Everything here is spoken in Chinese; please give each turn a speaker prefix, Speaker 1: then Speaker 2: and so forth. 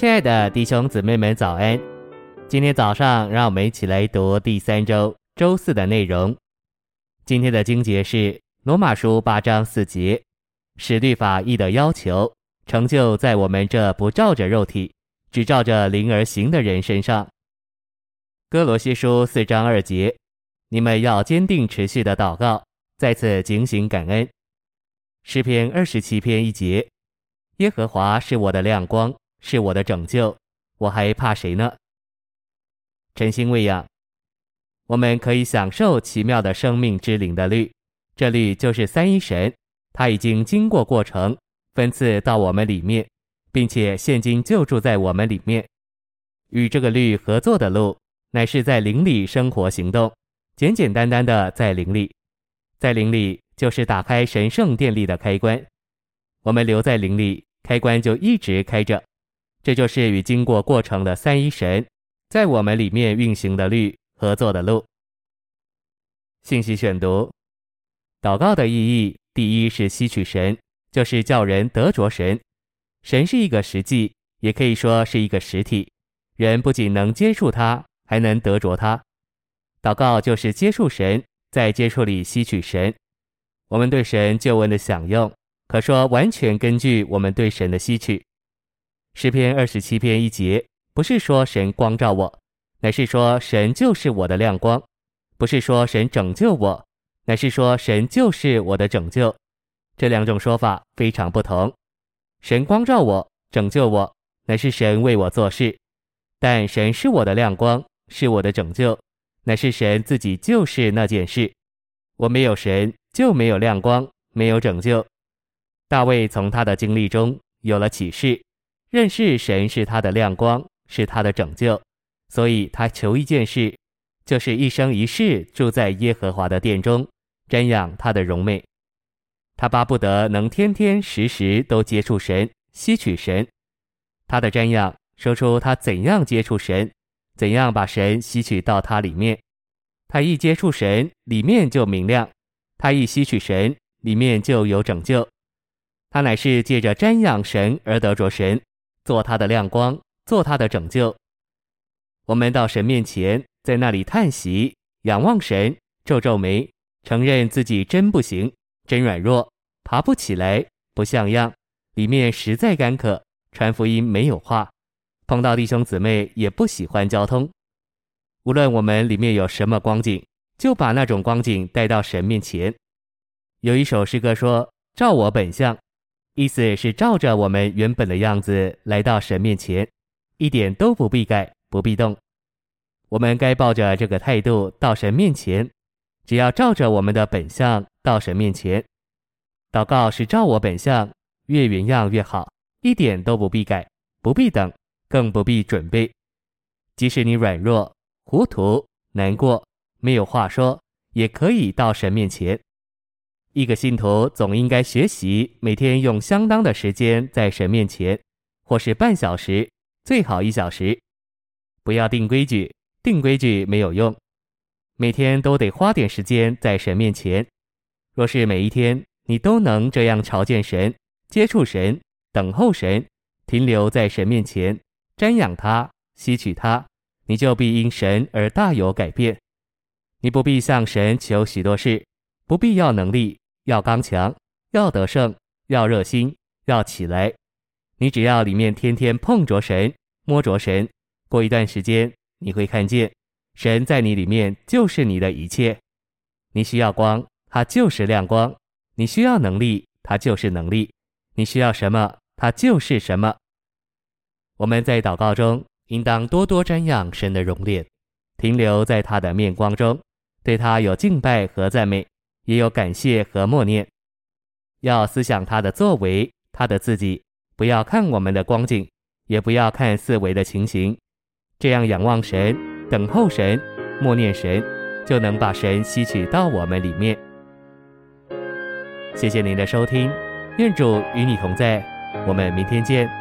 Speaker 1: 亲爱的弟兄姊妹们，早安！今天早上，让我们一起来读第三周周四的内容。今天的经节是罗马书八章四节，使律法义的要求成就在我们这不照着肉体，只照着灵而行的人身上。哥罗西书四章二节，你们要坚定持续的祷告，在此警醒感恩。诗篇二十七篇一节，耶和华是我的亮光。是我的拯救，我还怕谁呢？晨星喂养，我们可以享受奇妙的生命之灵的律，这律就是三一神，他已经经过过程，分赐到我们里面，并且现今就住在我们里面。与这个律合作的路，乃是在灵里生活行动，简简单单的在灵里，在灵里就是打开神圣电力的开关，我们留在灵里，开关就一直开着。这就是与经过过程的三一神在我们里面运行的律合作的路。信息选读：祷告的意义，第一是吸取神，就是叫人得着神。神是一个实际，也可以说是一个实体。人不仅能接触他，还能得着他。祷告就是接触神，在接触里吸取神。我们对神救恩的享用，可说完全根据我们对神的吸取。诗篇二十七篇一节，不是说神光照我，乃是说神就是我的亮光；不是说神拯救我，乃是说神就是我的拯救。这两种说法非常不同。神光照我，拯救我，乃是神为我做事；但神是我的亮光，是我的拯救，乃是神自己就是那件事。我没有神，就没有亮光，没有拯救。大卫从他的经历中有了启示。认识神是他的亮光，是他的拯救，所以他求一件事，就是一生一世住在耶和华的殿中，瞻仰他的荣美。他巴不得能天天时时都接触神，吸取神。他的瞻仰说出他怎样接触神，怎样把神吸取到他里面。他一接触神，里面就明亮；他一吸取神，里面就有拯救。他乃是借着瞻仰神而得着神。做他的亮光，做他的拯救。我们到神面前，在那里叹息，仰望神，皱皱眉，承认自己真不行，真软弱，爬不起来，不像样。里面实在干渴，传福音没有话，碰到弟兄姊妹也不喜欢交通。无论我们里面有什么光景，就把那种光景带到神面前。有一首诗歌说：“照我本相。”意思是照着我们原本的样子来到神面前，一点都不必改，不必动。我们该抱着这个态度到神面前，只要照着我们的本相到神面前。祷告是照我本相，越原样越好，一点都不必改，不必等，更不必准备。即使你软弱、糊涂、难过，没有话说，也可以到神面前。一个信徒总应该学习每天用相当的时间在神面前，或是半小时，最好一小时。不要定规矩，定规矩没有用。每天都得花点时间在神面前。若是每一天你都能这样朝见神、接触神、等候神、停留在神面前、瞻仰他、吸取他，你就必因神而大有改变。你不必向神求许多事，不必要能力。要刚强，要得胜，要热心，要起来。你只要里面天天碰着神，摸着神，过一段时间，你会看见神在你里面就是你的一切。你需要光，它就是亮光；你需要能力，它就是能力；你需要什么，它就是什么。我们在祷告中，应当多多瞻仰神的容脸，停留在他的面光中，对他有敬拜和赞美。也有感谢和默念，要思想他的作为，他的自己，不要看我们的光景，也不要看四维的情形，这样仰望神，等候神，默念神，就能把神吸取到我们里面。谢谢您的收听，愿主与你同在，我们明天见。